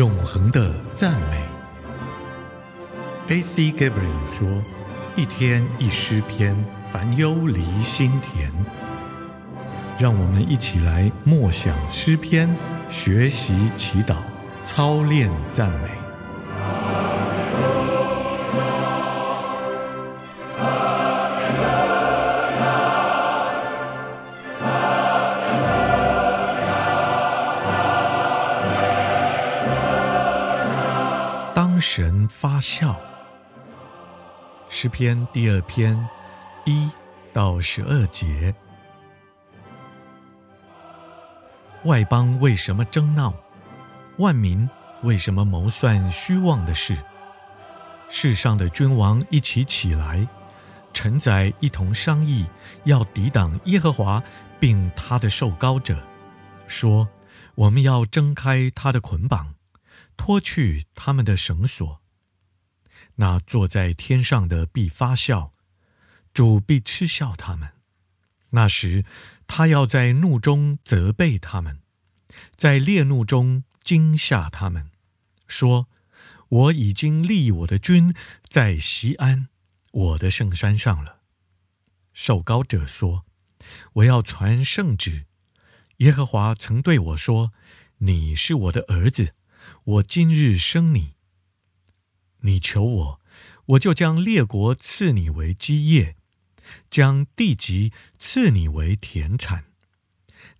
永恒的赞美。A.C. Gabriel 说：“一天一诗篇，烦忧离心田。”让我们一起来默想诗篇，学习祈祷，操练赞美。神发笑，诗篇第二篇一到十二节。外邦为什么争闹？万民为什么谋算虚妄的事？世上的君王一起起来，臣宰一同商议，要抵挡耶和华，并他的受膏者，说：我们要挣开他的捆绑。脱去他们的绳索，那坐在天上的必发笑，主必嗤笑他们。那时，他要在怒中责备他们，在烈怒中惊吓他们，说：“我已经立我的君在西安，我的圣山上了。”受膏者说：“我要传圣旨。耶和华曾对我说：‘你是我的儿子。’”我今日生你，你求我，我就将列国赐你为基业，将地级赐你为田产。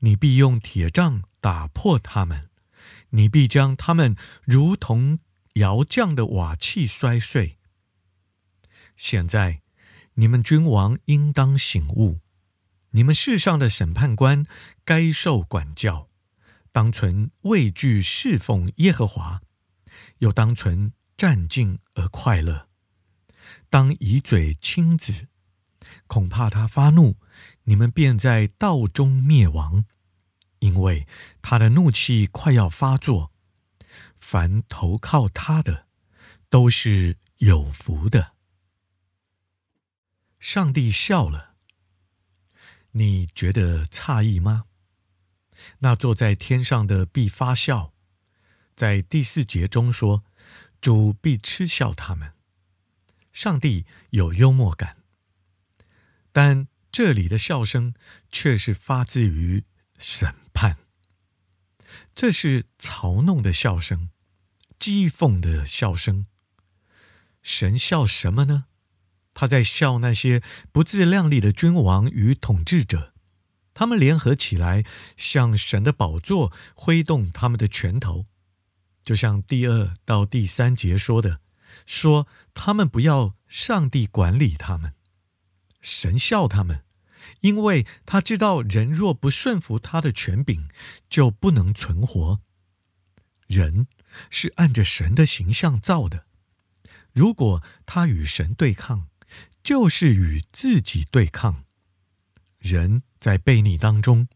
你必用铁杖打破他们，你必将他们如同窑匠的瓦器摔碎。现在你们君王应当醒悟，你们世上的审判官该受管教。当存畏惧侍奉耶和华，又当存战兢而快乐。当以嘴亲子，恐怕他发怒，你们便在道中灭亡，因为他的怒气快要发作。凡投靠他的，都是有福的。上帝笑了，你觉得诧异吗？那坐在天上的必发笑，在第四节中说：“主必嗤笑他们。”上帝有幽默感，但这里的笑声却是发自于审判。这是嘲弄的笑声，讥讽的笑声。神笑什么呢？他在笑那些不自量力的君王与统治者。他们联合起来，向神的宝座挥动他们的拳头，就像第二到第三节说的，说他们不要上帝管理他们，神笑他们，因为他知道人若不顺服他的权柄，就不能存活。人是按着神的形象造的，如果他与神对抗，就是与自己对抗。人在悖逆当中，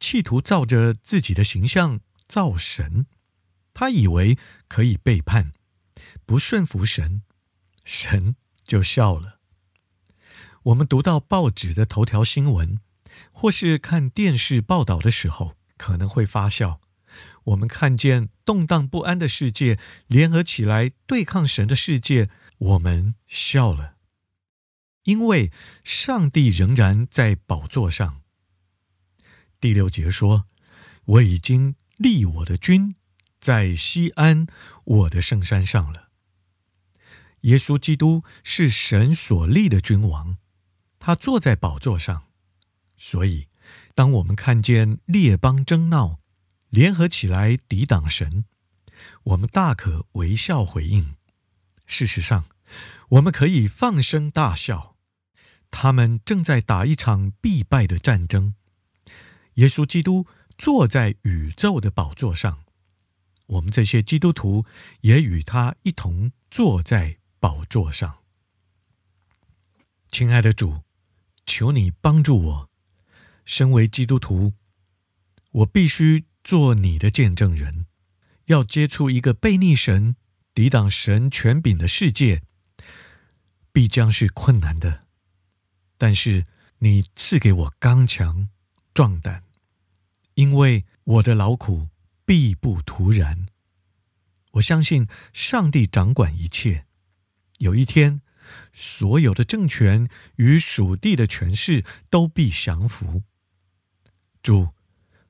企图照着自己的形象造神，他以为可以背叛，不顺服神，神就笑了。我们读到报纸的头条新闻，或是看电视报道的时候，可能会发笑。我们看见动荡不安的世界联合起来对抗神的世界，我们笑了。因为上帝仍然在宝座上。第六节说：“我已经立我的君在西安，我的圣山上了。”耶稣基督是神所立的君王，他坐在宝座上。所以，当我们看见列邦争闹，联合起来抵挡神，我们大可微笑回应。事实上，我们可以放声大笑。他们正在打一场必败的战争。耶稣基督坐在宇宙的宝座上，我们这些基督徒也与他一同坐在宝座上。亲爱的主，求你帮助我。身为基督徒，我必须做你的见证人。要接触一个悖逆神、抵挡神权柄的世界，必将是困难的。但是你赐给我刚强壮胆，因为我的劳苦必不徒然。我相信上帝掌管一切。有一天，所有的政权与属地的权势都必降服。主，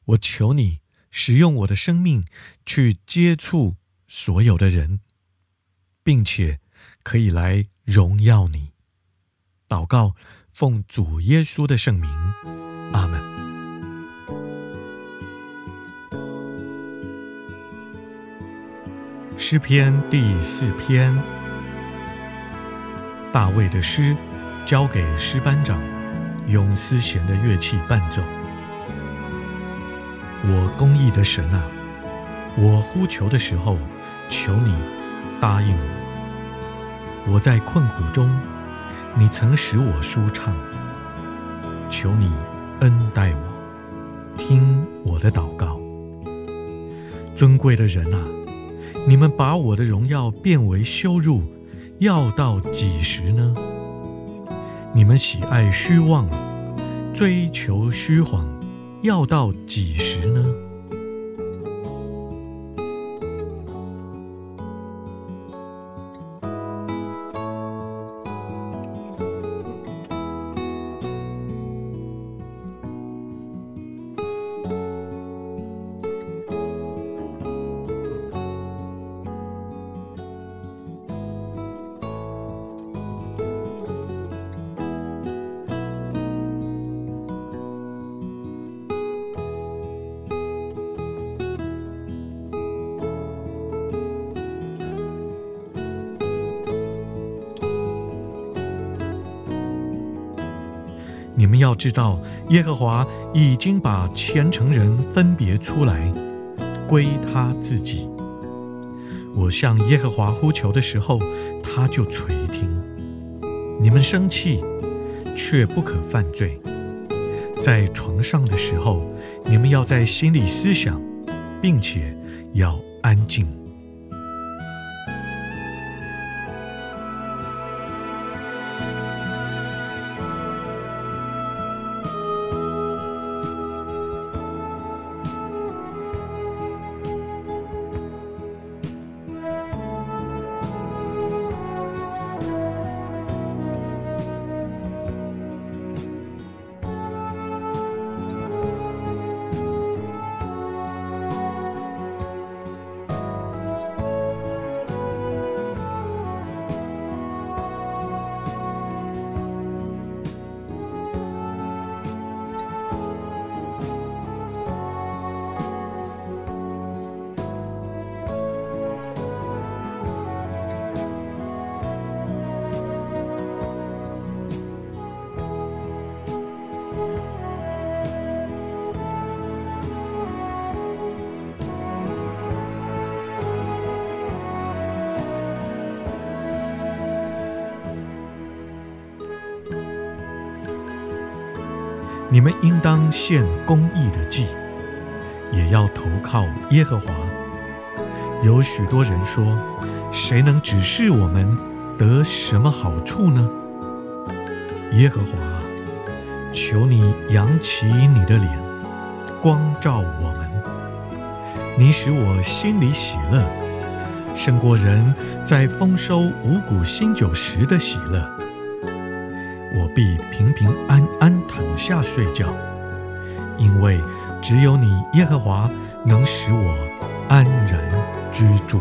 我求你使用我的生命去接触所有的人，并且可以来荣耀你。祷告，奉主耶稣的圣名，阿门。诗篇第四篇，大卫的诗，交给诗班长，用丝弦的乐器伴奏。我公义的神啊，我呼求的时候，求你答应我。我在困苦中，你曾使我舒畅，求你恩待我，听我的祷告。尊贵的人啊，你们把我的荣耀变为羞辱，要到几时呢？你们喜爱虚妄，追求虚谎，要到几时呢？你们要知道，耶和华已经把虔诚人分别出来，归他自己。我向耶和华呼求的时候，他就垂听。你们生气，却不可犯罪。在床上的时候，你们要在心里思想，并且要安静。你们应当献公义的祭，也要投靠耶和华。有许多人说：“谁能指示我们得什么好处呢？”耶和华，求你扬起你的脸，光照我们。你使我心里喜乐，胜过人在丰收五谷新酒时的喜乐。必平平安安躺下睡觉，因为只有你耶和华能使我安然居住。